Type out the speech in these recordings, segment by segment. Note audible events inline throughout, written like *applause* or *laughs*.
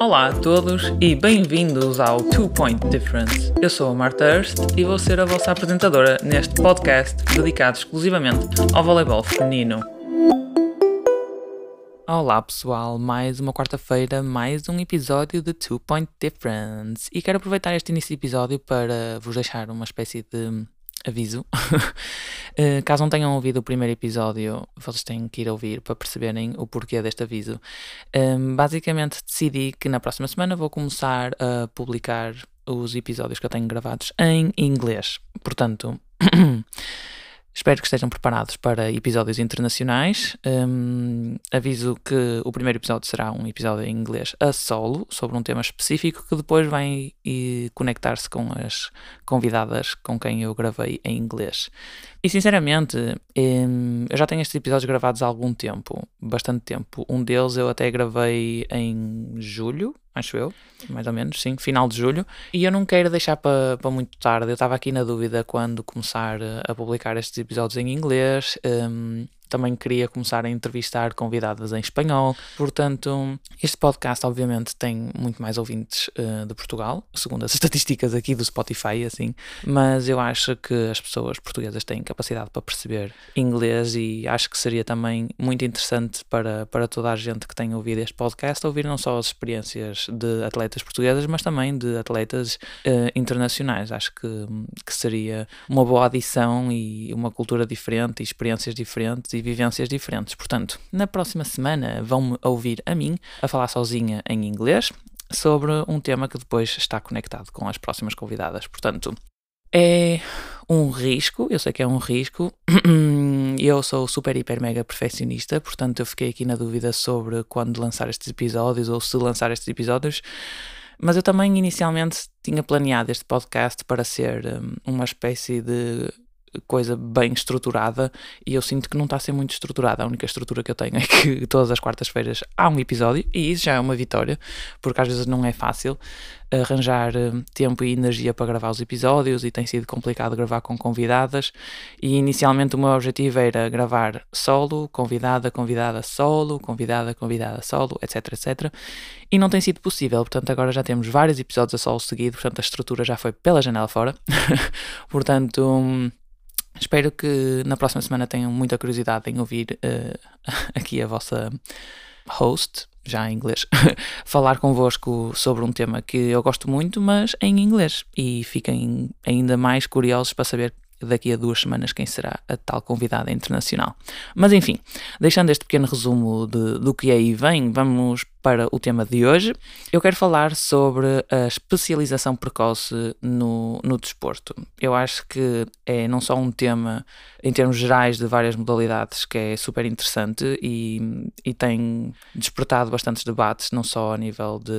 Olá a todos e bem-vindos ao Two Point Difference. Eu sou a Marta Hurst e vou ser a vossa apresentadora neste podcast dedicado exclusivamente ao voleibol feminino. Olá pessoal, mais uma quarta-feira, mais um episódio de Two Point Difference. E quero aproveitar este início de episódio para vos deixar uma espécie de aviso. uh, *laughs* caso não tenham ouvido o primeiro episódio, vocês têm que ir ouvir para perceberem o porquê deste aviso. Um, ehm, basicamente, decidi que na próxima semana vou começar a publicar os episódios que eu tenho gravados em inglês. Portanto. *clears throat* Espero que estejam preparados para episódios internacionais. Um, aviso que o primeiro episódio será um episódio em inglês a solo, sobre um tema específico, que depois vai conectar-se com as convidadas com quem eu gravei em inglês. E sinceramente, um, eu já tenho estes episódios gravados há algum tempo, bastante tempo. Um deles eu até gravei em julho, acho eu, mais ou menos, sim, final de julho. E eu não quero deixar para, muito tarde. Eu estava aqui na dúvida quando começar a publicar estes episódios em inglês. Um, também queria começar a entrevistar convidadas em espanhol. Portanto, este podcast, obviamente, tem muito mais ouvintes uh, de Portugal, segundo as *laughs* estatísticas aqui do Spotify, assim. Mas eu acho que as pessoas portuguesas têm capacidade para perceber inglês e acho que seria também muito interessante para, para toda a gente que tem ouvido este podcast ouvir não só as experiências de atletas portuguesas, mas também de atletas uh, internacionais. Acho que, que seria uma boa adição e uma cultura diferente e experiências diferentes e vivências diferentes. Portanto, na próxima semana vão-me ouvir a mim a falar sozinha em inglês sobre um tema que depois está conectado com as próximas convidadas. Portanto, é um risco, eu sei que é um risco. *clears throat* Eu sou super, hiper, mega perfeccionista, portanto, eu fiquei aqui na dúvida sobre quando lançar estes episódios ou se lançar estes episódios. Mas eu também inicialmente tinha planeado este podcast para ser hum, uma espécie de coisa bem estruturada e eu sinto que não está a ser muito estruturada. A única estrutura que eu tenho é que *laughs* todas as quartas-feiras há um episódio e isso já é uma vitória, porque às vezes não é fácil arranjar eh, tempo e energia para gravar os episódios e tem sido complicado gravar com convidadas. E inicialmente o meu objetivo era gravar solo, convidada, convidada solo, convidada, convidada solo, etc, etc. E não tem sido possível, portanto agora já temos vários episódios a solo seguido, portanto a estrutura já foi pela janela fora. *laughs* portanto hum, Espero que na próxima semana tenham muita curiosidade em ouvir uh, *laughs* aqui a vossa host, já em inglês, *laughs* falar convosco sobre um tema que eu gosto muito, mas em inglês. E fiquem ainda mais curiosos para saber daqui a duas semanas quem será a tal convidada internacional. Mas enfim, deixando este pequeno resumo de, do que aí vem, vamos para o tema de hoje. Eu quero falar sobre a especialização precoce no, no desporto. Eu acho que é não só um tema em termos gerais de várias modalidades que é super interessante e, e tem despertado bastantes debates, não só a nível de,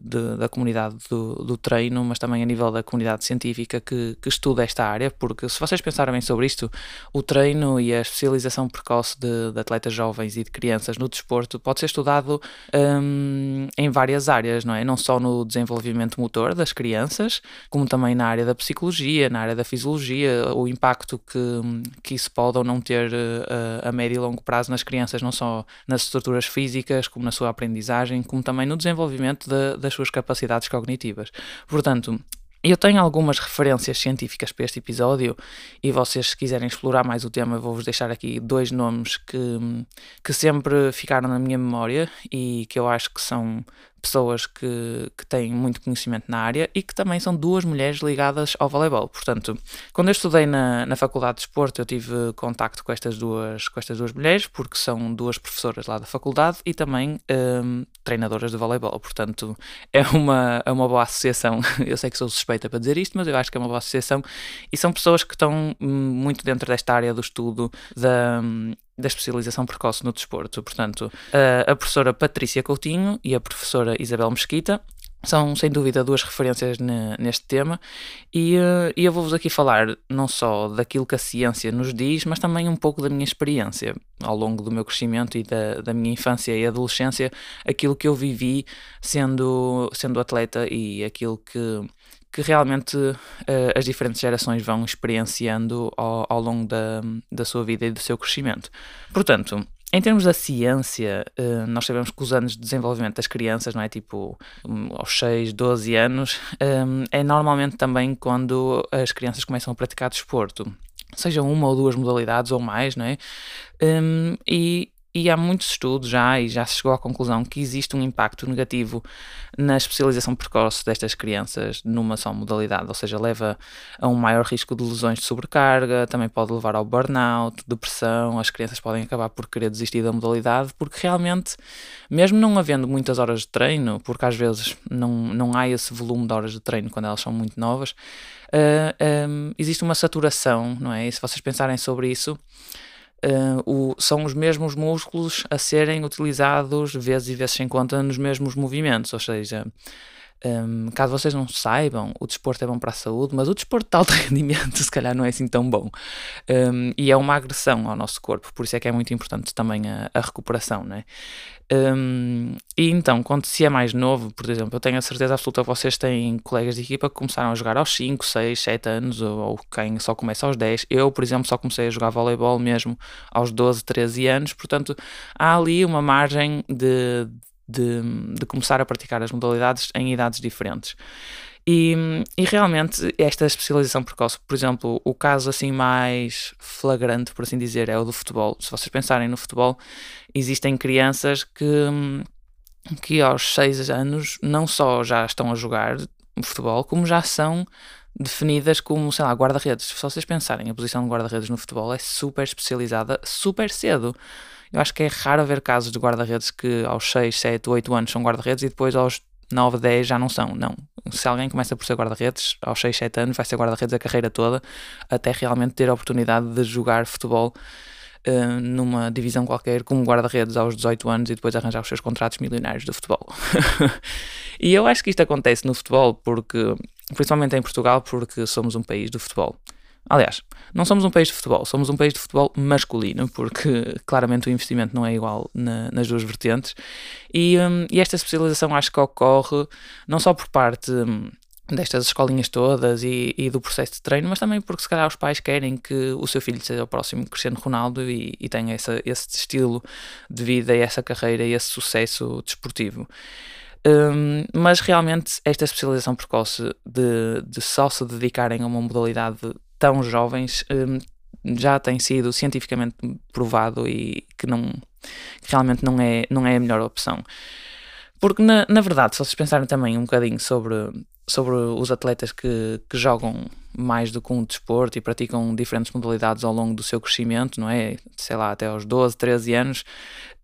de da comunidade do, do, treino, mas também a nível da comunidade científica que, que estuda esta área, porque se vocês pensarem bem sobre isto, o treino e a especialização precoce de, de atletas jovens e de crianças no desporto pode ser estudado. Um, em várias áreas, não é? Não só no desenvolvimento motor das crianças, como também na área da psicologia, na área da fisiologia, o impacto que, que isso pode ou não ter a, eh, a médio e longo prazo nas crianças, não só nas estruturas físicas, como na sua aprendizagem, como também no desenvolvimento de, das suas capacidades cognitivas. Portanto, eu tenho algumas referências científicas para este episódio e vocês, se quiserem explorar mais o tema, vou-vos deixar aqui dois nomes que, que sempre ficaram na minha memória e que eu acho que são pessoas que, que têm muito conhecimento na área e que também são duas mulheres ligadas ao voleibol. Portanto, quando eu estudei na, na Faculdade de Desporto, eu tive contacto com estas, duas, com estas duas mulheres, porque são duas professoras lá da faculdade e também um, treinadoras de voleibol. Portanto, é uma, é uma boa associação. *laughs* Eu sei que sou suspeita para dizer isto, mas eu acho que é uma boa associação e são pessoas que estão hum, muito dentro desta área do estudo da, hum, da especialização precoce no desporto. Portanto, a, professora Patrícia Coutinho e a professora Isabel Mesquita são sem dúvida duas referências ne, neste tema e, uh, e eu vou-vos aqui falar não só daquilo que a ciência nos diz, mas também um pouco da minha experiência ao longo do meu crescimento e da, da minha infância e adolescência, aquilo que eu vivi sendo, sendo atleta e aquilo que que realmente uh, as diferentes gerações vão experienciando ao, ao longo da, da sua vida e do seu crescimento. Portanto, em termos da ciência, uh, nós sabemos que os anos de desenvolvimento das crianças, não é? Tipo, um, aos 6, 12 anos, um, é normalmente também quando as crianças começam a praticar desporto. Seja uma ou duas modalidades ou mais, não é? Um, e e há muitos estudos já, e já se chegou à conclusão que existe um impacto negativo na especialização precoce destas crianças numa só modalidade, ou seja, leva a um maior risco de lesões de sobrecarga, também pode levar ao burnout, depressão, as crianças podem acabar por querer desistir da modalidade, porque realmente, mesmo não havendo muitas horas de treino, porque às vezes não, não há esse volume de horas de treino quando elas são muito novas, uh, eh, um, existe uma saturação, não é? E se vocês pensarem sobre isso, Uh, o, são os mesmos músculos a serem utilizados vezes e vezes sem conta nos mesmos movimentos, ou seja, um, caso vocês não saibam, o desporto é bom para a saúde, mas o desporto de alto *laughs* rendimento se calhar não é assim tão bom. Um, e é uma agressão ao nosso corpo, por isso é que é muito importante também a, a recuperação, né? Um, e então, quando se é mais novo, por exemplo, eu tenho a certeza absoluta que vocês têm colegas de equipa que começaram a jogar aos 5, 6, 7 anos, ou, ou quem só começa aos 10. Eu, por exemplo, só comecei a jogar voleibol mesmo aos 12, 13 anos, portanto, há ali uma margem de, de, de começar a praticar as modalidades em idades diferentes. E, e, realmente esta especialização precoce, por exemplo, o caso assim mais flagrante, por assim dizer, é o do futebol. Se vocês pensarem no futebol, existem crianças que, que aos 6 anos não só já estão a jogar futebol, como já são definidas como, sei lá, guarda-redes. Se vocês pensarem, a posição de guarda-redes no futebol é super especializada, super cedo. Eu acho que é raro ver casos de guarda-redes que aos 6, 7, 8 anos são guarda-redes e depois aos 9, 10 já não são. Não. Se alguém começa por ser guarda-redes aos 6, 7 anos, vai ser guarda-redes a carreira toda, até realmente ter a oportunidade de jogar futebol uh, numa divisão qualquer, como guarda-redes aos 18 anos e depois arranjar os seus contratos milionários de futebol. *laughs* e eu acho que isto acontece no futebol porque, principalmente em Portugal, porque somos um país do futebol. Aliás, não somos um país de futebol, somos um país de futebol masculino, porque claramente o investimento não é igual na, nas duas vertentes. E, um, e, esta especialização acho que ocorre não só por parte um, destas escolinhas todas e, e, do processo de treino, mas também porque se calhar os pais querem que o seu filho seja o próximo Cristiano Ronaldo e, e tenha essa, esse estilo de vida essa carreira e esse sucesso desportivo. Um, mas realmente esta especialização precoce de, de só se dedicarem a uma modalidade tão jovens um, já tem sido cientificamente provado e que, não, que realmente não é, não é a melhor opção. Porque, na, na verdade, se vocês pensarem também um bocadinho sobre, sobre os atletas que, que jogam mais do que um desporto e praticam diferentes modalidades ao longo do seu crescimento, não é? Sei lá, até aos 12, 13 anos,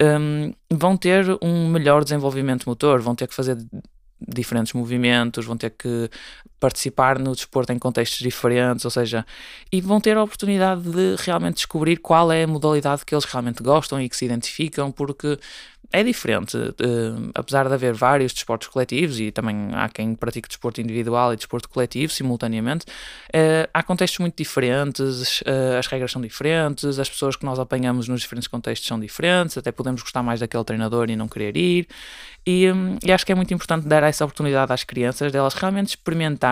um, vão ter um melhor desenvolvimento motor, vão ter que fazer diferentes movimentos, vão ter que participar no desporto em contextos diferentes, ou seja, e vão ter a oportunidade de realmente descobrir qual é a modalidade que eles realmente gostam e que se identificam, porque é diferente, uh, apesar de haver vários desportos coletivos e também há quem pratique desporto individual e desporto coletivo simultaneamente, uh, há contextos muito diferentes, uh, as regras são diferentes, as pessoas que nós apanhamos nos diferentes contextos são diferentes, até podemos gostar mais daquele treinador e não querer ir, e, um, e acho que é muito importante dar essa oportunidade às crianças delas realmente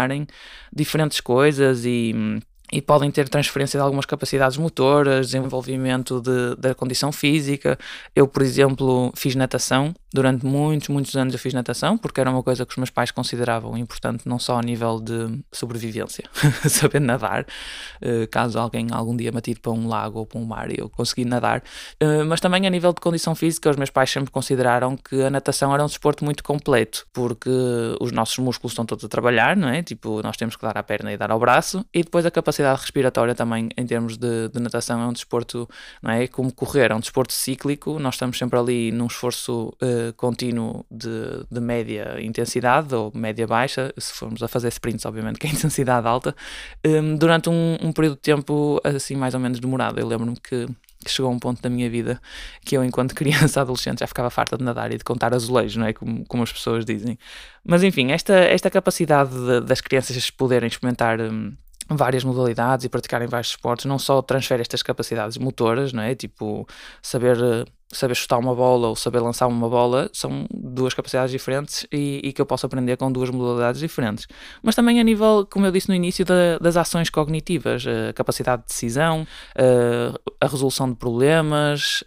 experimentarem diferentes coisas e hum, e podem ter transferência de algumas capacidades motoras, desenvolvimento de, da condição física. Eu, por exemplo, fiz natação durante muitos, muitos anos. Eu fiz natação porque era uma coisa que os meus pais consideravam importante, não só a nível de sobrevivência, *laughs* saber nadar, eh, caso alguém algum dia me atire para um lago ou para um mar e eu conseguir nadar, eh, mas também a nível de condição física. Os meus pais sempre consideraram que a natação era um desporto muito completo porque os nossos músculos estão todos a trabalhar, não é? Tipo, nós temos que dar à perna e dar ao braço e depois a capacidade capacidade respiratória também em termos de, de, natação é um desporto, não é? Como correr, é um desporto cíclico, nós estamos sempre ali num esforço uh, contínuo de, de, média intensidade ou média baixa, se formos a fazer sprints, obviamente que é intensidade alta, um, ehm, durante um, um período de tempo assim mais ou menos demorado. Eu lembro-me que que chegou a um ponto da minha vida que eu, enquanto *laughs* criança, adolescente, já ficava farta de nadar e de contar azulejos, não é? Como, como as pessoas dizem. Mas enfim, esta, esta capacidade de, das crianças poderem experimentar um, várias modalidades e praticarem vários esportes, não só transfere estas capacidades motoras, não é? Tipo, saber saber chutar uma bola ou saber lançar uma bola são duas capacidades diferentes e, e, que eu posso aprender com duas modalidades diferentes. Mas também a nível, como eu disse no início, da, das ações cognitivas, a capacidade de decisão, a, a resolução de problemas,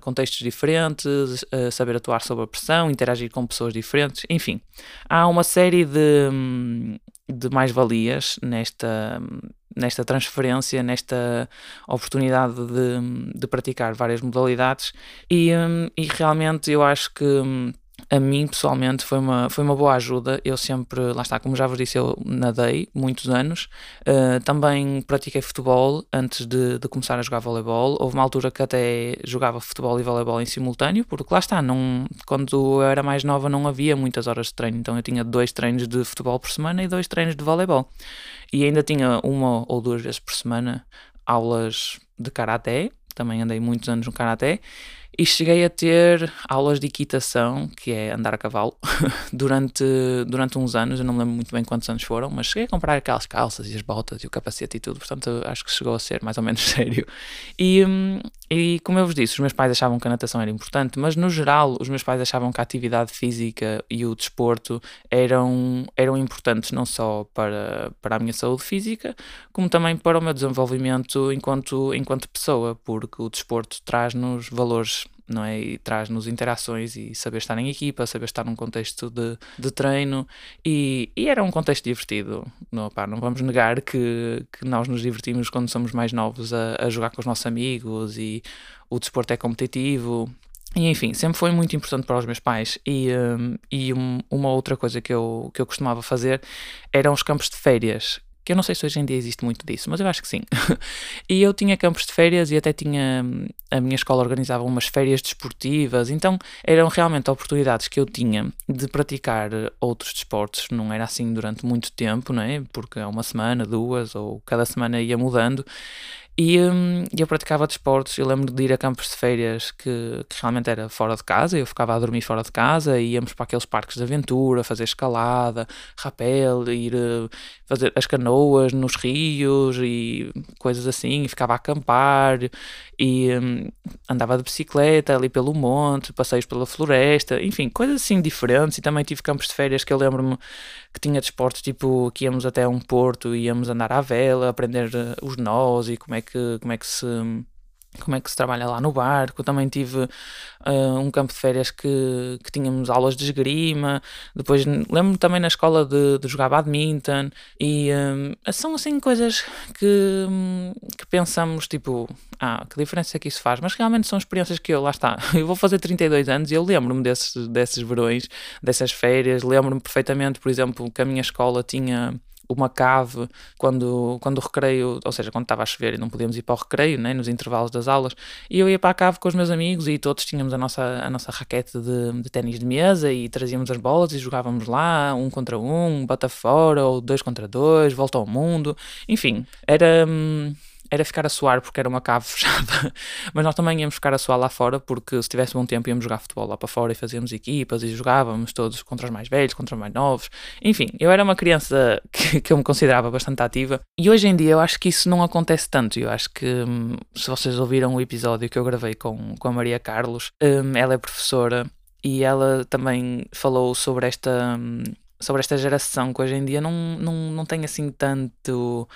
contextos diferentes, saber atuar sob a pressão, interagir com pessoas diferentes, enfim. Há uma série de, de mais-valias nesta nesta transferência, nesta oportunidade de, de praticar várias modalidades. E, hum, e realmente eu acho que hum, a mim pessoalmente foi uma, foi uma boa ajuda. Eu sempre, lá está, como já vos disse, eu nadei muitos anos. Uh, também pratiquei futebol antes de, de, começar a jogar voleibol. Houve uma altura que até jogava futebol e voleibol em simultâneo, porque lá está, não, quando eu era mais nova não havia muitas horas de treino. Então eu tinha dois treinos de futebol por semana e dois treinos de voleibol e ainda tinha uma ou duas vezes por semana aulas de karaté, também andei muitos anos no karaté, e cheguei a ter aulas de equitação, que é andar a cavalo, *laughs* durante, durante uns anos, eu não me lembro muito bem quantos anos foram, mas cheguei a comprar aquelas calças e as botas e o capacete e tudo, portanto acho que chegou a ser mais ou menos *laughs* sério. E, hum, e como eu vos disse, os meus pais achavam que a natação era importante, mas no geral os meus pais achavam que a atividade física e o desporto eram, eram importantes não só para, para a minha saúde física, como também para o meu desenvolvimento enquanto, enquanto pessoa, porque o desporto traz-nos valores não é? E traz-nos interações e saber estar em equipa, saber estar num contexto de, de treino e, e era um contexto divertido. Não, pá, não vamos negar que, que nós nos divertimos quando somos mais novos a, a jogar com os nossos amigos e o desporto é competitivo. E enfim, sempre foi muito importante para os meus pais. E, um, e um, uma outra coisa que eu, que eu costumava fazer eram os campos de férias que eu não sei se hoje em dia existe muito disso, mas eu acho que sim. *laughs* e eu tinha campos de férias e até tinha. A minha escola organizava umas férias desportivas, então eram realmente oportunidades que eu tinha de praticar outros desportos. Não era assim durante muito tempo, não é? Porque é uma semana, duas, ou cada semana ia mudando. E hum, eu praticava desportos. Eu lembro de ir a campos de férias que, que, realmente era fora de casa. Eu ficava a dormir fora de casa íamos para aqueles parques de aventura, fazer escalada, rapel, ir uh, fazer as canoas nos rios e coisas assim. E ficava a acampar e um, andava de bicicleta ali pelo monte, passeios pela floresta, enfim, coisas assim diferentes. E também tive campos de férias que eu lembro-me que tinha desportos tipo que íamos até um porto e íamos andar à vela, aprender uh, os nós e como é que, como é que se como é que se trabalha lá no barco. Também tive uh, um campo de férias que, que tínhamos aulas de esgrima. Depois lembro-me também na escola de, de jogar badminton. E uh, são assim coisas que, que pensamos, tipo, ah, que diferença é que isso faz? Mas realmente são experiências que eu, lá está, *laughs* eu vou fazer 32 anos e eu lembro-me desses, desses verões, dessas férias. Lembro-me perfeitamente, por exemplo, que a minha escola tinha uma cave quando, quando o recreio, ou seja, quando estava a chover e não podíamos ir para o recreio, né, nos intervalos das aulas, e eu ia para a cave com os meus amigos e todos tínhamos a nossa, a nossa raquete de, de ténis de mesa e trazíamos as bolas e jogávamos lá, um contra um, bata fora, ou dois contra dois, volta ao mundo, enfim, era. Hum, era ficar a suar porque era uma cave *laughs* fechada, mas nós também íamos ficar a suar lá fora porque se tivesse bom tempo íamos jogar futebol lá para fora e fazíamos equipas e jogávamos todos contra os mais velhos, contra os mais novos. Enfim, eu era uma criança *laughs* que, que eu me considerava bastante ativa e hoje em dia eu acho que isso não acontece tanto. Eu acho que hum, se vocês ouviram o episódio que eu gravei com, com a Maria Carlos, hum, ela é professora e ela também falou sobre esta, hum, sobre esta geração que hoje em dia não, não, não tem assim tanto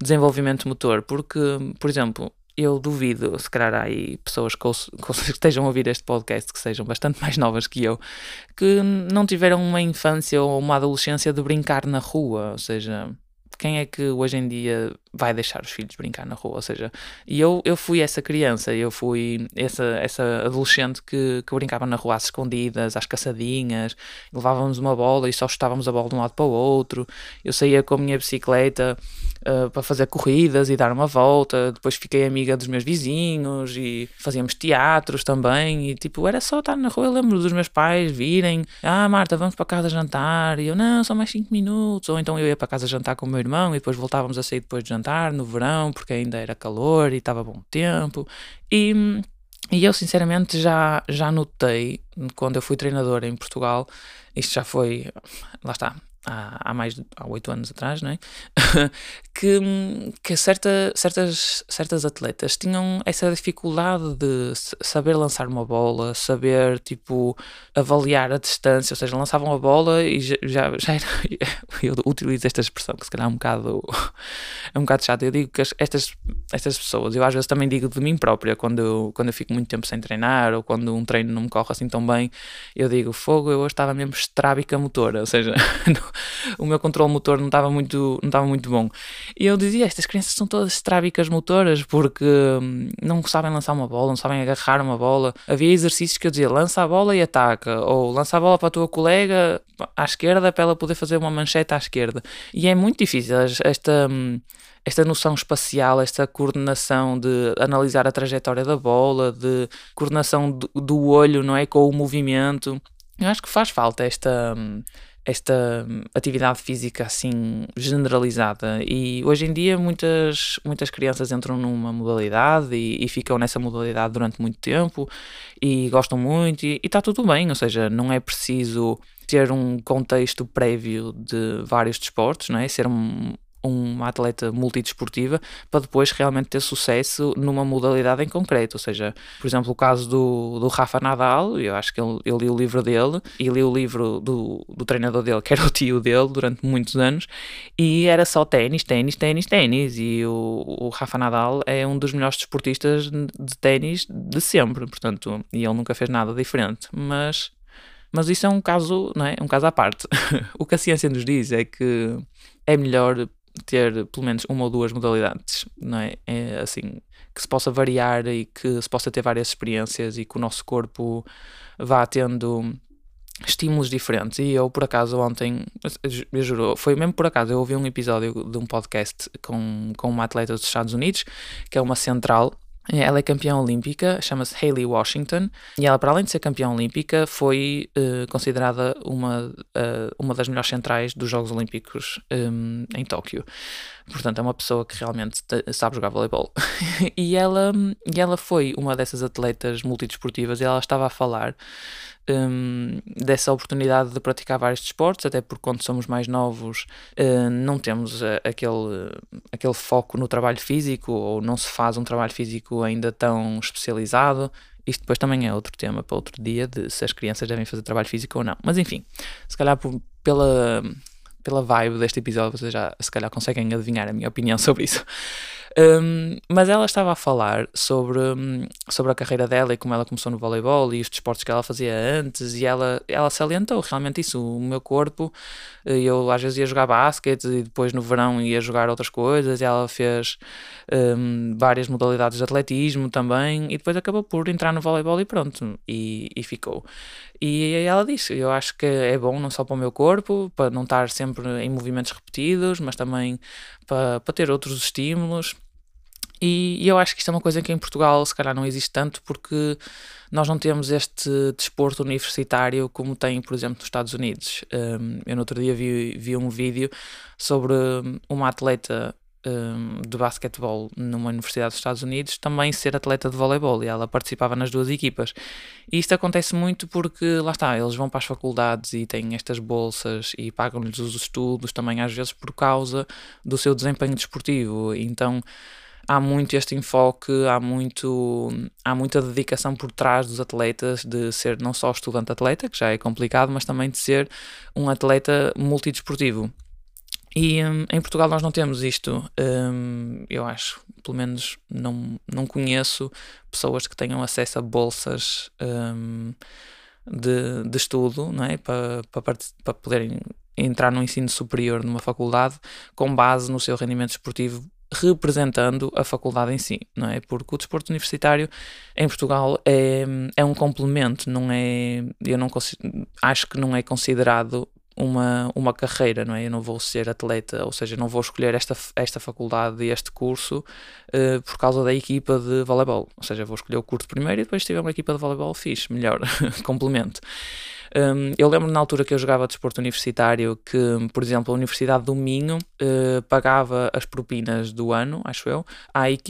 desenvolvimento motor, porque, por exemplo, eu duvido, se calhar há aí pessoas que, *laughs* que, estejam a ouvir este podcast que sejam bastante mais novas que eu, que não tiveram uma infância ou uma adolescência de brincar na rua, ou seja, quem é que hoje em dia vai deixar os filhos brincar na rua? Ou seja, e eu, eu fui essa criança, eu fui essa, essa adolescente que, que brincava na rua às escondidas, às caçadinhas, levávamos uma bola e só chutávamos a bola de um lado para o outro. Eu saía com a minha bicicleta uh, para fazer corridas e dar uma volta. Depois fiquei amiga dos meus vizinhos e fazíamos teatros também. E tipo, era só estar na rua. Eu lembro dos meus pais virem: Ah, Marta, vamos para casa jantar. E eu, não, só mais 5 minutos. Ou então eu ia para casa jantar com o meu irmão e depois voltávamos a sair depois de jantar no verão, porque ainda era calor e estava bom tempo. E, e eu sinceramente já, já notei, quando eu fui treinador em Portugal, isto já foi, lá está, há, há mais de há oito anos atrás, não é? *laughs* que, que certa, certas, certas atletas tinham essa dificuldade de saber lançar uma bola, saber tipo avaliar a distância, ou seja, lançavam a bola e já, já, era. *laughs* Eu utilizo esta expressão que se calhar é um bocado, *laughs* é um bocado chato. Eu digo que estas, estas pessoas, eu às vezes também digo de mim própria, quando eu, quando eu fico muito tempo sem treinar ou quando um treino não me corre assim tão bem, eu digo fogo, eu hoje estava mesmo estrábica motora, ou seja, o meu controle motor não estava muito, não estava muito bom. E eu dizia: estas crianças são todas estrábicas motoras porque hum, não sabem lançar uma bola, não sabem agarrar uma bola. Havia exercícios que eu dizia: lança a bola e ataca, ou lança a bola para a tua colega à esquerda para ela poder fazer uma manchete à esquerda. E é muito difícil esta hum, esta noção espacial, esta coordenação de analisar a trajetória da bola, de coordenação do, do olho, não é, com o movimento. Eu acho que faz falta esta hum, esta atividade física assim generalizada e hoje em dia muitas, muitas crianças entram numa modalidade e, e ficam nessa modalidade durante muito tempo e gostam muito e está tudo bem, ou seja, não é preciso ter um contexto prévio de vários desportos, não é? Ser um, uma atleta multidesportiva para depois realmente ter sucesso numa modalidade em concreto. Ou seja, por exemplo, o caso do, do Rafa Nadal, eu acho que eu, eu li o livro dele e li o livro do, do treinador dele, *laughs* que era o tio dele, durante muitos anos, e era só ténis, ténis, ténis, ténis. E o, o Rafa Nadal é um dos melhores desportistas de ténis de sempre, portanto, e ele nunca fez nada diferente. Mas mas isso é um caso, não é? Um caso à parte. *laughs* o que a ciência nos diz é que é melhor ter pelo menos uma ou duas modalidades, não é? é? assim, que se possa variar e que se possa ter várias experiências e que o nosso corpo vá tendo estímulos diferentes. E eu, por acaso, ontem, eu juro, foi mesmo por acaso, eu ouvi um episódio de um podcast com, com uma atleta dos Estados Unidos, que é uma central ela é campeã olímpica, chama-se Hayley Washington, e ela, para além de ser campeã olímpica, foi uh, considerada uma, uh, uma das melhores centrais dos Jogos Olímpicos um, em Tóquio. Portanto, é uma pessoa que realmente sabe jogar voleibol. *laughs* e, ela, e ela foi uma dessas atletas multidesportivas e ela estava a falar um, dessa oportunidade de praticar vários desportos, até porque quando somos mais novos uh, não temos uh, aquele, aquele foco no trabalho físico ou não se faz um trabalho físico ainda tão especializado. Isto depois também é outro tema para outro dia de se as crianças devem fazer trabalho físico ou não. Mas enfim, se calhar por, pela, pela vibe deste episódio vocês já se calhar conseguem adivinhar a minha opinião *laughs* sobre isso. Um, mas ela estava a falar sobre, um, sobre a carreira dela e como ela começou no voleibol e os desportos que ela fazia antes, e ela, ela salientou realmente isso. O meu corpo, eh, eu às vezes ia jogar basquete e depois no verão ia jogar outras coisas, e ela fez um, várias modalidades de atletismo também, e depois acabou por entrar no voleibol e pronto, e, e ficou. E ela disse: Eu acho que é bom não só para o meu corpo, para não estar sempre em movimentos repetidos, mas também para, para ter outros estímulos. E, e, eu acho que isto é uma coisa que em Portugal se calhar não existe tanto porque nós não temos este desporto universitário como tem, por exemplo, nos Estados Unidos. Um, eu no outro dia vi, vi um vídeo sobre uma atleta um, de basquetebol numa universidade dos Estados Unidos também ser atleta de voleibol e ela participava nas duas equipas. E isto acontece muito porque, lá está, eles vão para as faculdades e têm estas bolsas e pagam-lhes os estudos também às vezes por causa do seu desempenho desportivo. Então há muito este enfoque, há, muito, há muita dedicação por trás dos atletas de ser não só estudante-atleta, que já é complicado, mas também de ser um atleta multidesportivo. E um, em Portugal nós não temos isto, um, eu acho, pelo menos não, não conheço pessoas que tenham acesso a bolsas um, de, de estudo, não é? Para, para, para poderem entrar no ensino superior numa faculdade com base no seu rendimento esportivo representando a faculdade em si, não é? Porque o desporto universitário em Portugal é, é um complemento, não é, eu não acho que não é considerado uma, uma carreira, não é? Eu não vou ser atleta, ou seja, não vou escolher esta, esta faculdade e este curso uh, por causa da equipa de voleibol, ou seja, vou escolher o curso primeiro e depois se tiver uma equipa de voleibol fixe, melhor, *laughs* complemento. Um, eu lembro na altura que eu jogava desporto universitário que, por exemplo, a Universidade do Minho uh, pagava as propinas do ano, acho eu,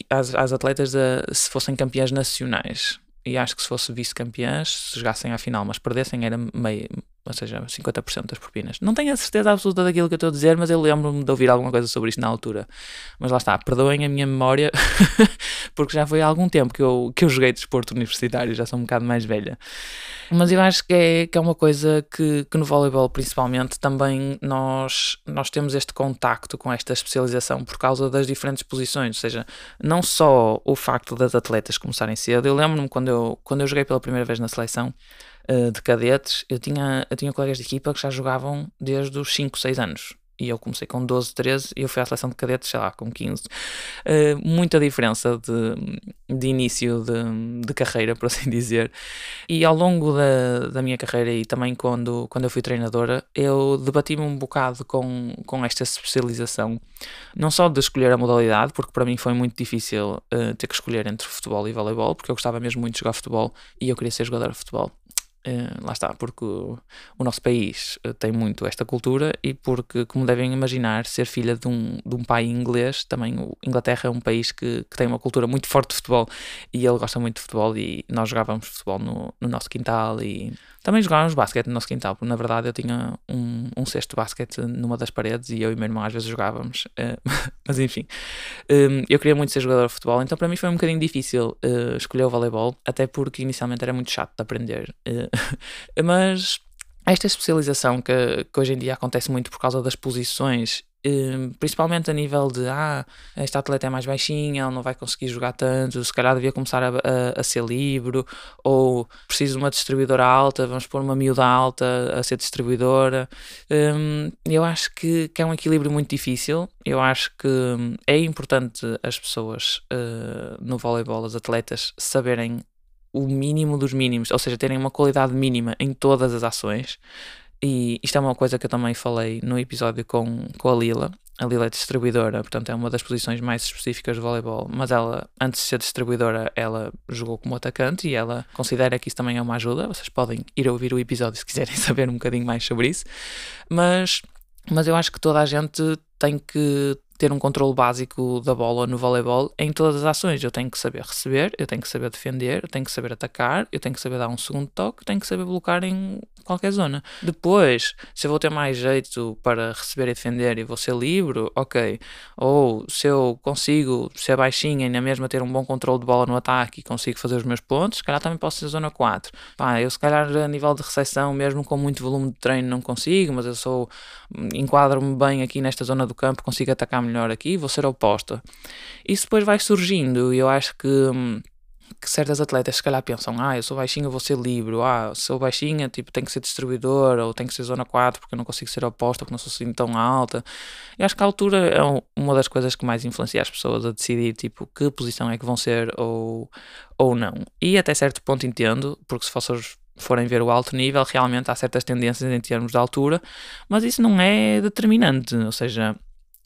às, às atletas de, se fossem campeãs nacionais. E acho que se fosse vice-campeãs, se jogassem à final, mas perdessem, era meio, ou seja, 50% das propinas. Não tenho a certeza absoluta daquilo que eu estou a dizer, mas eu lembro-me de ouvir alguma coisa sobre isto na altura. Mas lá está, perdoem a minha memória, *laughs* porque já foi há algum tempo que eu, que eu joguei desporto universitário, já sou um bocado mais velha. Mas eu acho que é, que é uma coisa que, que no voleibol, principalmente, também nós, nós temos este contacto com esta especialização por causa das diferentes posições, ou seja, não só o facto das atletas começarem cedo. Eu lembro-me quando eu, quando eu joguei pela primeira vez na seleção, uh, de cadetes, eu tinha, eu tinha colegas de equipa que já jogavam desde os 5, 6 anos. E eu comecei com 12, 13 e eu fui à seleção de cadetes, sei lá, com 15. Uh, eh, muita diferença de, de início de, de, carreira, por assim *laughs* dizer. E ao longo da, da minha carreira e também quando, quando eu fui treinadora, eu debati-me um bocado com, com esta especialização. Não só de escolher a modalidade, porque para mim foi muito difícil uh, ter que escolher entre futebol e voleibol, porque eu gostava mesmo muito de jogar futebol e eu queria ser jogador de futebol. Uh, lá está, porque o, nosso país uh, tem muito esta cultura e porque, como devem imaginar, ser filha de um, de um pai inglês, também o Inglaterra é um país que, que tem uma cultura muito forte de futebol e ele gosta muito de futebol e nós jogávamos futebol no, no nosso quintal e também jogávamos basquete no nosso quintal, porque na verdade eu tinha um, um cesto de basquete numa das paredes e eu e meu irmão às vezes jogávamos. Uh, *laughs* mas enfim, um, eu queria muito ser jogador de futebol, então para mim foi um bocadinho difícil escolher o voleibol, até porque inicialmente era muito chato de aprender. *laughs* Mas esta especialização que, que, hoje em dia acontece muito por causa das posições Hum, principalmente a nível de ah, esta atleta é mais baixinha, ela não vai conseguir jogar tanto, se calhar devia começar a, a, a ser livre, ou preciso de uma distribuidora alta, vamos pôr uma miúda alta a ser distribuidora. Um, eu acho que, que, é um equilíbrio muito difícil. Eu acho que é importante as pessoas uh, no voleibol, as atletas, saberem o mínimo dos mínimos, ou seja, terem uma qualidade mínima em todas as ações. E isto é uma coisa que eu também falei no episódio com, com a Lila. A Lila é distribuidora, portanto é uma das posições mais específicas do voleibol, mas ela, antes de ser distribuidora, ela jogou como atacante e ela considera que isso também é uma ajuda. Vocês podem ir ouvir o episódio se quiserem *laughs* saber um bocadinho mais sobre isso. Mas, mas eu acho que toda a gente tem que ter um controle básico da bola no voleibol em todas as ações. Eu tenho que saber receber, eu tenho que saber defender, eu tenho que saber atacar, eu tenho que saber dar um segundo toque, eu tenho que saber bloquear em qualquer zona. Depois, se eu vou ter mais jeito para receber e defender e vou ser livre, ok. Ou se eu consigo ser baixinha e na mesma ter um bom controle de bola no ataque e consigo fazer os meus pontos, se calhar também posso ser zona 4. Pá, eu se calhar a nível de recepção, mesmo com muito volume de treino, não consigo, mas eu sou enquadro-me bem aqui nesta zona do campo, consigo atacar melhor aqui, vou ser oposta. Isso depois vai surgindo e eu acho que, hum, que certas atletas se calhar pensam, ah, eu sou baixinha, vou ser livre, ah, sou baixinha, tipo, tenho que ser distribuidora ou tenho que ser zona 4 porque eu não consigo ser oposta, porque não sou assim tão alta. E acho que a altura é uma das coisas que mais influencia as pessoas a decidir, tipo, que posição é que vão ser ou, ou não. E até certo ponto entendo, porque se fossem forem ver o alto nível, realmente há certas tendências em termos de altura, mas isso não é determinante, ou seja,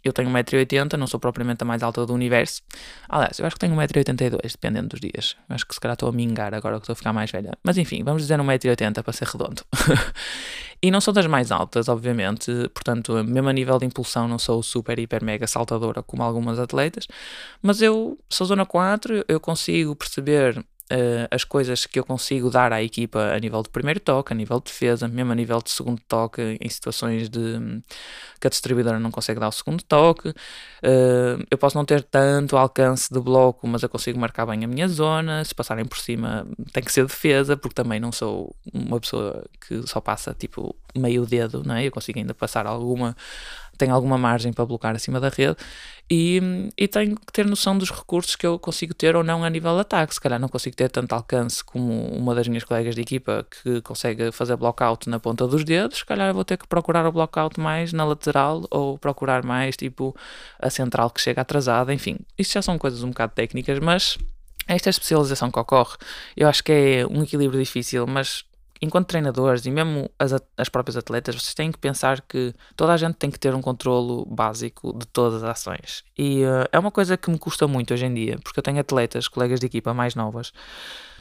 eu tenho 1,80m, não sou propriamente a mais alta do universo. Aliás, eu acho que tenho 1,82m, dependendo dos dias. Acho que se calhar estou a mingar agora que estou a ficar mais velha. Mas enfim, vamos dizer 1,80m para ser redondo. *laughs* e não sou das mais altas, obviamente, portanto, mesmo a nível de impulsão, não sou super, hiper, mega saltadora como algumas atletas, mas eu sou zona 4, eu consigo perceber uh, as coisas que eu consigo dar à equipa a nível de primeiro toque, a nível de defesa, mesmo a nível de segundo toque, em situações de que a distribuidora não consegue dar o segundo toque. Uh, eu posso não ter tanto alcance de bloco, mas eu consigo marcar bem a minha zona. Se passarem por cima, tem que ser defesa, porque também não sou uma pessoa que só passa tipo meio dedo, não é? Eu consigo ainda passar alguma tenho alguma margem para bloquear acima da rede e, e tenho que ter noção dos recursos que eu consigo ter ou não a nível de ataque. Se calhar não consigo ter tanto alcance como uma das minhas colegas de equipa que consegue fazer blockout na ponta dos dedos, se calhar eu vou ter que procurar o blockout mais na lateral ou procurar mais tipo a central que chega atrasada, enfim. Isso já são coisas um bocado técnicas, mas esta especialização que ocorre, eu acho que é um equilíbrio difícil, mas enquanto treinadores e mesmo as, as próprias atletas, vocês têm que pensar que toda a gente tem que ter um controlo básico de todas as ações. E uh, é uma coisa que me custa muito hoje em dia, porque eu tenho atletas, colegas de equipa mais novas,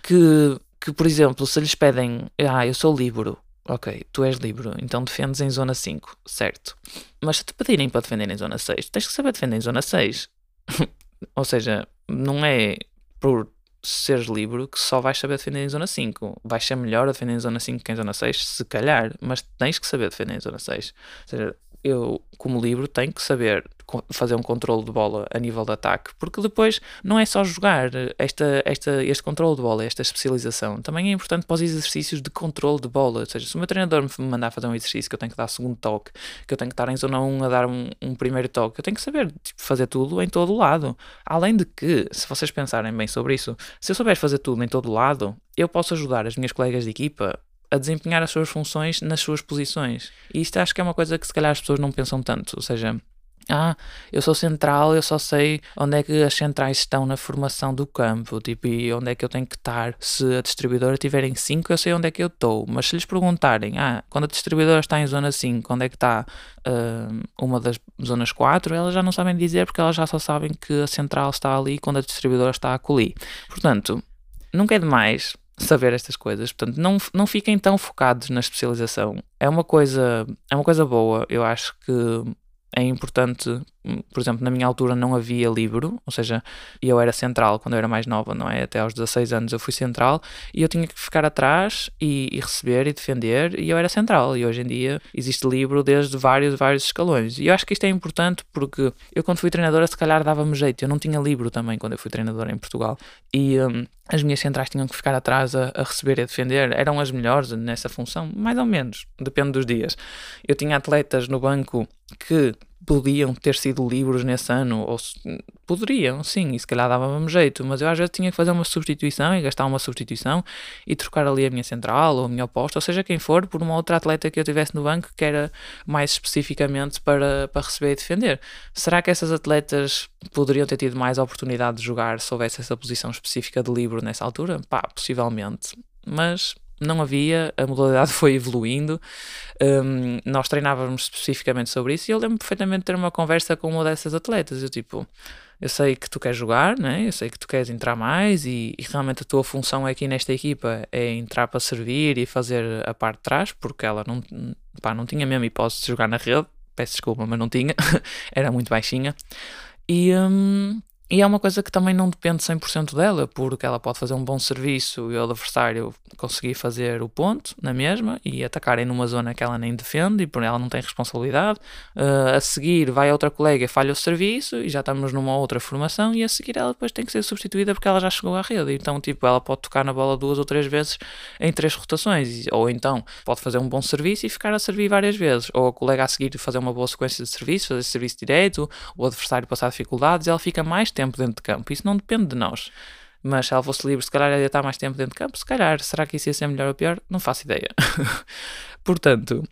que, que por exemplo, se lhes pedem, ah, eu sou livre, ok, tu és livre, então defendes em zona 5, certo. Mas se te pedirem para defender em zona 6, tens que saber defender em zona 6. *laughs* Ou seja, não é por seres livre que só vais saber defender em zona 5. Vais ser melhor a defender em zona 5 que em zona 6, se calhar, mas tens que saber defender em zona 6. Ou seja, eu, como livro, tenho que saber fazer um controle de bola a nível de ataque, porque depois não é só jogar esta, esta, este controle de bola, esta especialização, também é importante para os exercícios de controle de bola. Ou seja, se o meu treinador me mandar fazer um exercício que eu tenho que dar segundo toque, que eu tenho que estar em zona 1 a dar um, um primeiro toque, eu tenho que saber tipo, fazer tudo em todo o lado. Além de que, se vocês pensarem bem sobre isso, se eu souber fazer tudo em todo o lado, eu posso ajudar as minhas colegas de equipa a desempenhar as suas funções nas suas posições. E isto acho que é uma coisa que se calhar as pessoas não pensam tanto. Ou seja, ah, eu sou central, eu só sei onde é que as centrais estão na formação do campo, tipo, e onde é que eu tenho que estar. Se a distribuidora tiver em 5, eu sei onde é que eu estou. Mas se lhes perguntarem, ah, quando a distribuidora está em zona 5, onde é que está uh, uma das zonas 4, elas já não sabem dizer porque elas já só sabem que a central está ali quando a distribuidora está a colir. Portanto, nunca é demais saber estas coisas. Portanto, não, não fiquem tão focados na especialização. É uma coisa, é uma coisa boa. Eu acho que é importante, por exemplo, na minha altura não havia livro, ou seja, eu era central quando eu era mais nova, não é? Até aos 16 anos eu fui central e eu tinha que ficar atrás e, e, receber e defender e eu era central. E hoje em dia existe livro desde vários, vários escalões. E eu acho que isto é importante porque eu quando fui treinadora se calhar dava-me jeito. Eu não tinha livro também quando eu fui treinadora em Portugal. E um, as minhas centrais tinham que ficar atrás a, a, receber e a defender. Eram as melhores nessa função, mais ou menos, depende dos dias. Eu tinha atletas no banco que podiam ter sido livros nesse ano, ou poderiam, sim, e se calhar dava-me jeito, mas eu às vezes tinha que fazer uma substituição e gastar uma substituição e trocar ali a minha central ou a minha oposta, ou seja, quem for, por uma outra atleta que eu tivesse no banco que era mais especificamente para, para receber e defender. Será que essas atletas poderiam ter tido mais oportunidade de jogar se houvesse essa posição específica de livro nessa altura? Pá, possivelmente. Mas não havia, a modalidade *laughs* foi evoluindo, um, nós treinávamos especificamente sobre isso e eu lembro perfeitamente de ter uma conversa com uma dessas atletas. Eu tipo, eu sei que tu queres jogar, né? eu sei que tu queres entrar mais e, e, realmente a tua função aqui nesta equipa é entrar para servir e fazer a parte de trás, porque ela não, pá, não tinha mesmo hipótese de jogar na rede, peço desculpa, mas não tinha, *laughs* era muito baixinha. E, um, e é uma coisa que também não depende 100% dela, porque ela pode fazer um bom serviço e o adversário conseguir fazer o ponto na mesma e atacarem numa zona que ela nem defende e por ela não tem responsabilidade. Uh, a seguir vai outra colega, falha o serviço e já estamos numa outra formação e a seguir ela depois tem que ser substituída porque ela já chegou à rede. Então, tipo, ela pode tocar na bola duas ou três vezes em três rotações, ou então pode fazer um bom serviço e ficar a servir várias vezes, ou a colega a seguir fazer uma boa sequência de serviço, fazer serviço direito, o adversário passar dificuldades ela fica mais tempo dentro de campo. Isso não depende de nós. Mas se ela fosse livre, se calhar ia estar mais tempo dentro de campo. Se calhar, será que isso ia ser melhor ou pior? Não faço ideia. *laughs* Portanto,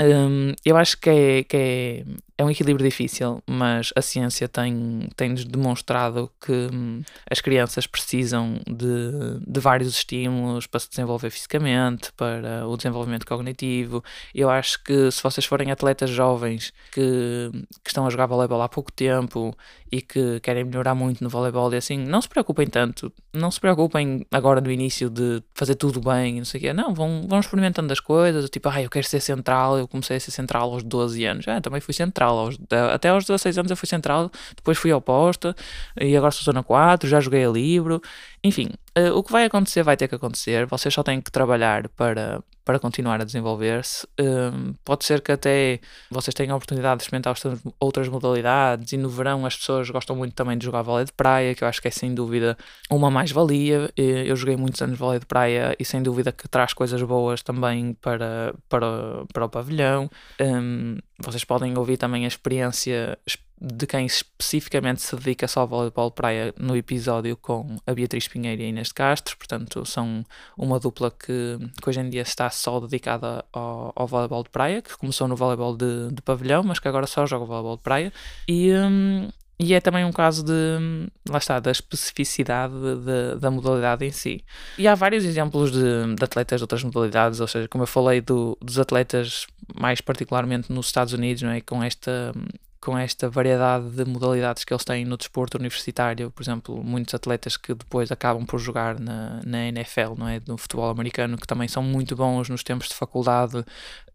um, eu acho que, é, que é, é, um equilíbrio difícil, mas a ciência tem, tem-nos demonstrado que hum, as crianças precisam de, de vários estímulos para se desenvolver fisicamente, para o desenvolvimento cognitivo. Eu acho que se vocês forem atletas jovens que, que estão a jogar voleibol há pouco tempo e que querem melhorar muito no voleibol e assim, não se preocupem tanto, não se preocupem agora no início de fazer tudo bem, não sei o quê. Não, vão, vão experimentando as coisas, tipo, ah, eu quero ser central, eu comecei a ser central aos 12 anos. Ah, também fui central. Aos, até aos 16 anos eu fui central, depois fui oposta e agora sou zona 4, já joguei a livro. Enfim, uh, o que vai acontecer vai ter que acontecer. Vocês só têm que trabalhar para, para continuar a desenvolver-se. Uh, pode ser que até vocês tenham a oportunidade de experimentar outras modalidades e no verão as pessoas gostam muito também de jogar vôlei de praia, que eu acho que é sem dúvida uma mais-valia. Eu joguei muitos anos vôlei de praia e sem dúvida que traz coisas boas também para, para, para o pavilhão. Um, vocês podem ouvir também a experiência de quem especificamente se dedica só ao voleibol praia no episódio com a Beatriz Pinheiro e a Inês de Castro, portanto são uma dupla que, que hoje em dia está só dedicada ao, ao voleibol de praia, que começou no voleibol de, de pavilhão, mas que agora só joga voleibol de praia e, hum, e é também um caso de, lá está, da especificidade de, da modalidade em si. E há vários exemplos de, de, atletas de outras modalidades, ou seja, como eu falei do, dos atletas mais particularmente nos Estados Unidos, não é? com esta com esta variedade de modalidades que eles têm no desporto universitário, por exemplo, muitos atletas que depois acabam por jogar na, na NFL, não é? No futebol americano, que também são muito bons nos tempos de faculdade,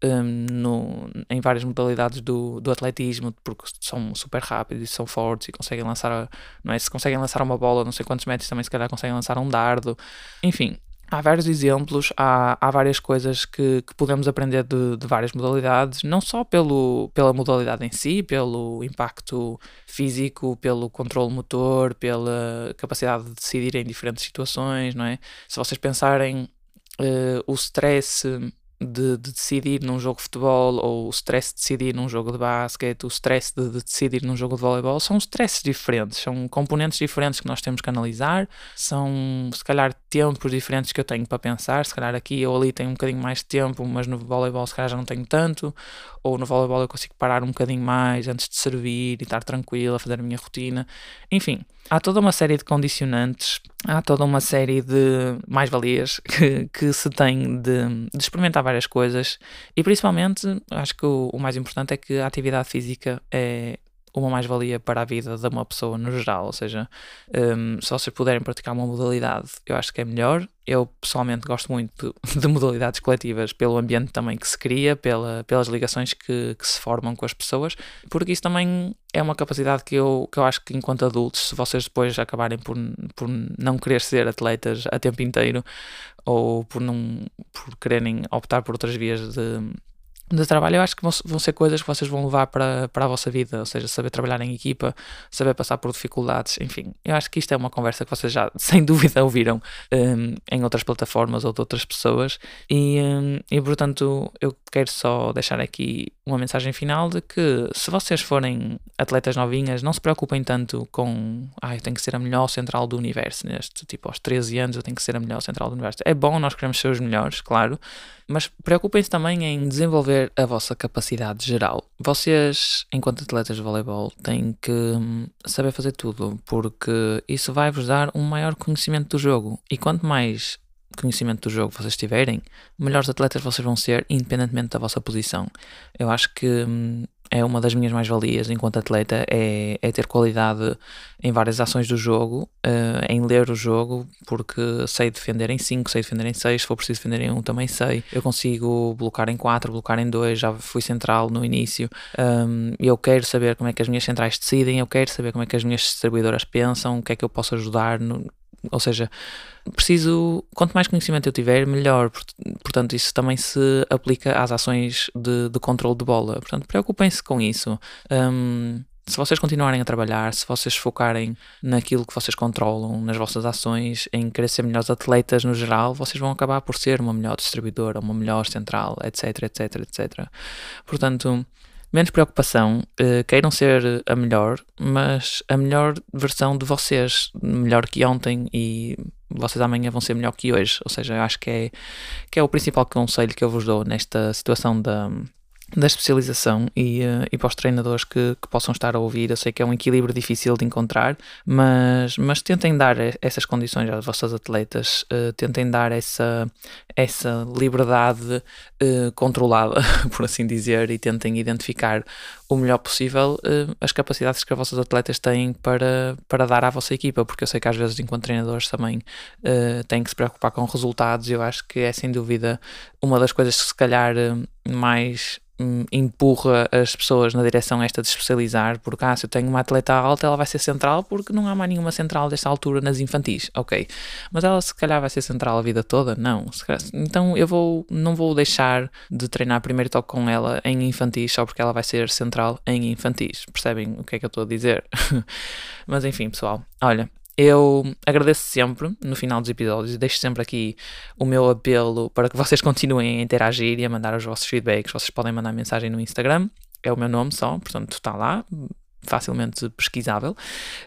um, no, em várias modalidades do, do atletismo, porque são super rápidos e são fortes e conseguem lançar, não é? Se conseguem lançar uma bola, não sei quantos metros, também se calhar conseguem lançar um dardo, enfim, Há vários exemplos, há, há várias coisas que, que podemos aprender de, de, várias modalidades, não só pelo, pela modalidade em si, pelo impacto físico, pelo controle motor, pela capacidade de decidir em diferentes situações, não é? Se vocês pensarem uh, o stress de, de, decidir num jogo de futebol, ou o stress de decidir num jogo de basquete, o stress de, de, decidir num jogo de voleibol, são stresses diferentes, são componentes diferentes que nós temos que analisar, são se calhar tempos diferentes que eu tenho para pensar, se calhar aqui ou ali tenho um bocadinho mais de tempo, mas no voleibol se calhar já não tenho tanto, ou no voleibol eu consigo parar um bocadinho mais antes de servir e estar tranquilo a fazer a minha rotina, enfim há toda uma série de condicionantes, há toda uma série de mais-valias *laughs* que, que, se tem de, de, experimentar várias coisas. E principalmente acho que o, o mais importante é que a atividade física é uma mais-valia para a vida de uma pessoa no geral. Ou seja, um, se vocês puderem praticar uma modalidade, eu acho que é melhor. Eu pessoalmente gosto muito de, *laughs* de modalidades coletivas pelo ambiente também que se cria, pela, pelas ligações que, que, se formam com as pessoas, porque isso também é uma capacidade que eu, que eu acho que enquanto adultos, se vocês depois acabarem por, por não querer ser atletas a tempo inteiro ou por não por quererem optar por outras vias de de trabalho, eu acho que vão, vão, ser coisas que vocês vão levar para, para a vossa vida, ou seja, saber trabalhar em equipa, saber passar por dificuldades, enfim. Eu acho que isto é uma conversa que vocês já, *laughs* sem dúvida, ouviram um, em outras plataformas ou de outras pessoas, e, um, e portanto eu quero só deixar aqui uma mensagem final de que se vocês forem atletas novinhas, não se preocupem tanto com, ah, eu tenho que ser a melhor central do universo, neste tipo, aos 13 anos eu tenho que ser a melhor central do universo. É bom, nós queremos ser os melhores, claro, mas preocupem-se também em desenvolver a vossa capacidade geral. Vocês, enquanto atletas de voleibol, têm que hum, saber fazer tudo, porque isso vai vos dar um maior conhecimento do jogo. E quanto mais conhecimento do jogo vocês tiverem, melhores atletas vocês vão ser, independentemente da vossa posição. Eu acho que hum, é uma das minhas mais-valias enquanto atleta, é, é, ter qualidade em várias ações do jogo, uh, em ler o jogo, porque sei defender em 5, sei defender em 6, se for preciso defender em 1 um, também sei. Eu consigo blocar em 4, blocar em 2, já fui central no início. Um, eu quero saber como é que as minhas centrais decidem, eu quero saber como é que as minhas distribuidoras pensam, o que é que eu posso ajudar no, ou seja, preciso, quanto mais conhecimento eu tiver, melhor. Portanto, isso também se aplica às ações de, de controle de bola. Portanto, preocupem-se com isso. Um, se vocês continuarem a trabalhar, se vocês focarem naquilo que vocês controlam, nas vossas ações, em querer ser melhores atletas no geral, vocês vão acabar por ser uma melhor distribuidora, uma melhor central, etc, etc, etc. Portanto, menos preocupação, uh, queiram ser a melhor, mas a melhor versão de vocês, melhor que ontem e vocês amanhã vão ser melhor que hoje. Ou seja, acho que é, que é o principal conselho que eu vos dou nesta situação da da especialização e, uh, e para os treinadores que, que, possam estar a ouvir. Eu sei que é um equilíbrio difícil de encontrar, mas, mas tentem dar essas condições às vossas atletas, uh, tentem dar essa, essa liberdade uh, controlada, *laughs* por assim dizer, e tentem identificar o melhor possível as capacidades que as vossas atletas têm para, para dar à vossa equipa, porque eu sei que às vezes, enquanto treinadores, também têm que se preocupar com resultados. Eu acho que é sem dúvida uma das coisas que, se calhar, mais Hum, empurra as pessoas na direção esta de especializar, porque ah, se eu tenho uma atleta alta, ela vai ser central porque não há mais nenhuma central desta altura nas infantis, ok. Mas ela se calhar vai ser central a vida toda? Não. Então eu vou, não vou deixar de treinar primeiro toque com ela em infantis só porque ela vai ser central em infantis. Percebem o que é que eu estou a dizer? *laughs* Mas enfim, pessoal, olha, eu agradeço sempre no final dos episódios deixo sempre aqui o meu apelo para que vocês continuem a interagir e a mandar os vossos feedbacks. Vocês podem mandar mensagem no Instagram, é o meu nome só, portanto está lá, facilmente pesquisável.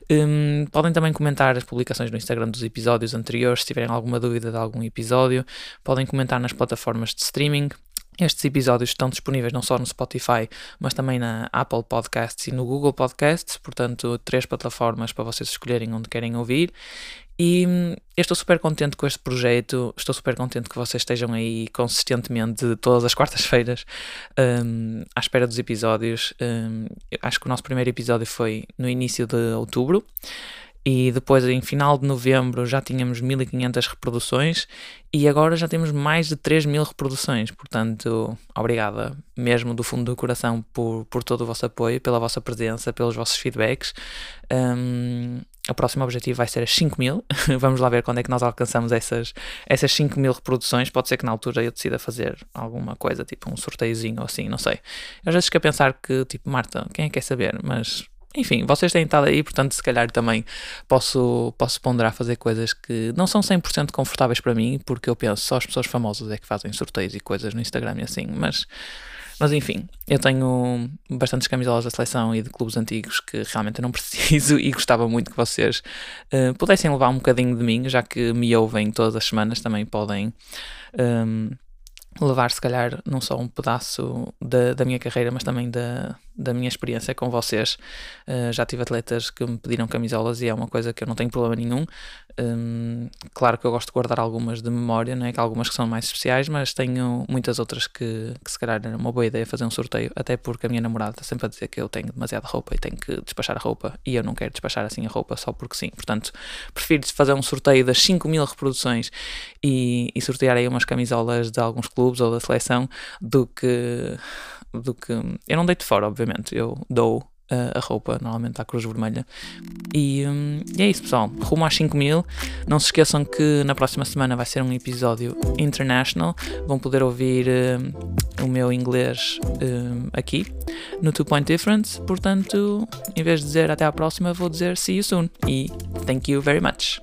Um, podem também comentar as publicações no Instagram dos episódios anteriores, se tiverem alguma dúvida de algum episódio. Podem comentar nas plataformas de streaming. Estes episódios estão disponíveis não só no Spotify, mas também na Apple Podcasts e no Google Podcasts, portanto, três plataformas para vocês escolherem onde querem ouvir. E hum, eu estou super contente com este projeto, estou super contente que vocês estejam aí consistentemente todas as quartas-feiras um, à espera dos episódios. Um, acho que o nosso primeiro episódio foi no início de outubro e depois em final de novembro já tínhamos 1500 reproduções e agora já temos mais de 3000 reproduções. Portanto, obrigada mesmo do fundo do coração por, por todo o vosso apoio, pela vossa presença, pelos vossos feedbacks. Um, o próximo objetivo vai ser as 5 mil. *laughs* Vamos lá ver quando é que nós alcançamos essas, essas 5 mil reproduções. Pode ser que na altura eu decida fazer alguma coisa, tipo um sorteiozinho ou assim, não sei. Eu já fico a pensar que, tipo, Marta, quem é que quer saber? Mas, enfim, vocês têm estado aí, portanto, se calhar também posso, posso ponderar fazer coisas que não são 100% confortáveis para mim, porque eu penso só as pessoas famosas é que fazem sorteios e coisas no Instagram e assim, mas mas enfim, eu tenho bastantes camisolas da seleção e de clubes antigos que realmente eu não *laughs* preciso e gostava muito que vocês uh, pudessem levar um bocadinho de mim, já que me ouvem todas as semanas, também podem. Um, levar se calhar não só um pedaço da, da minha carreira, mas também da, da minha experiência com vocês. Uh, já tive atletas que me pediram camisolas e é uma coisa que eu não tenho problema nenhum. Um, claro que eu gosto de guardar algumas de memória, né, algumas que são mais especiais, mas tenho muitas outras que, que se calhar era uma boa ideia fazer um sorteio, até porque a minha namorada está sempre a dizer que eu tenho demasiada roupa e tenho que despachar a roupa e eu não quero despachar assim a roupa só porque sim. Portanto, prefiro fazer um sorteio das 5 mil reproduções e, e sortear aí umas camisolas de alguns clubes ou da seleção do que do que. Eu não deito fora, obviamente, eu dou uh, a roupa, normalmente à Cruz Vermelha. E, um, e, é isso, pessoal. Rumo às 5 mil. Não se esqueçam que na próxima semana vai ser um episódio international. Vão poder ouvir uh, o meu inglês uh, aqui no Two Point Difference. Portanto, em vez de dizer até à próxima, vou dizer see you soon. E thank you very much.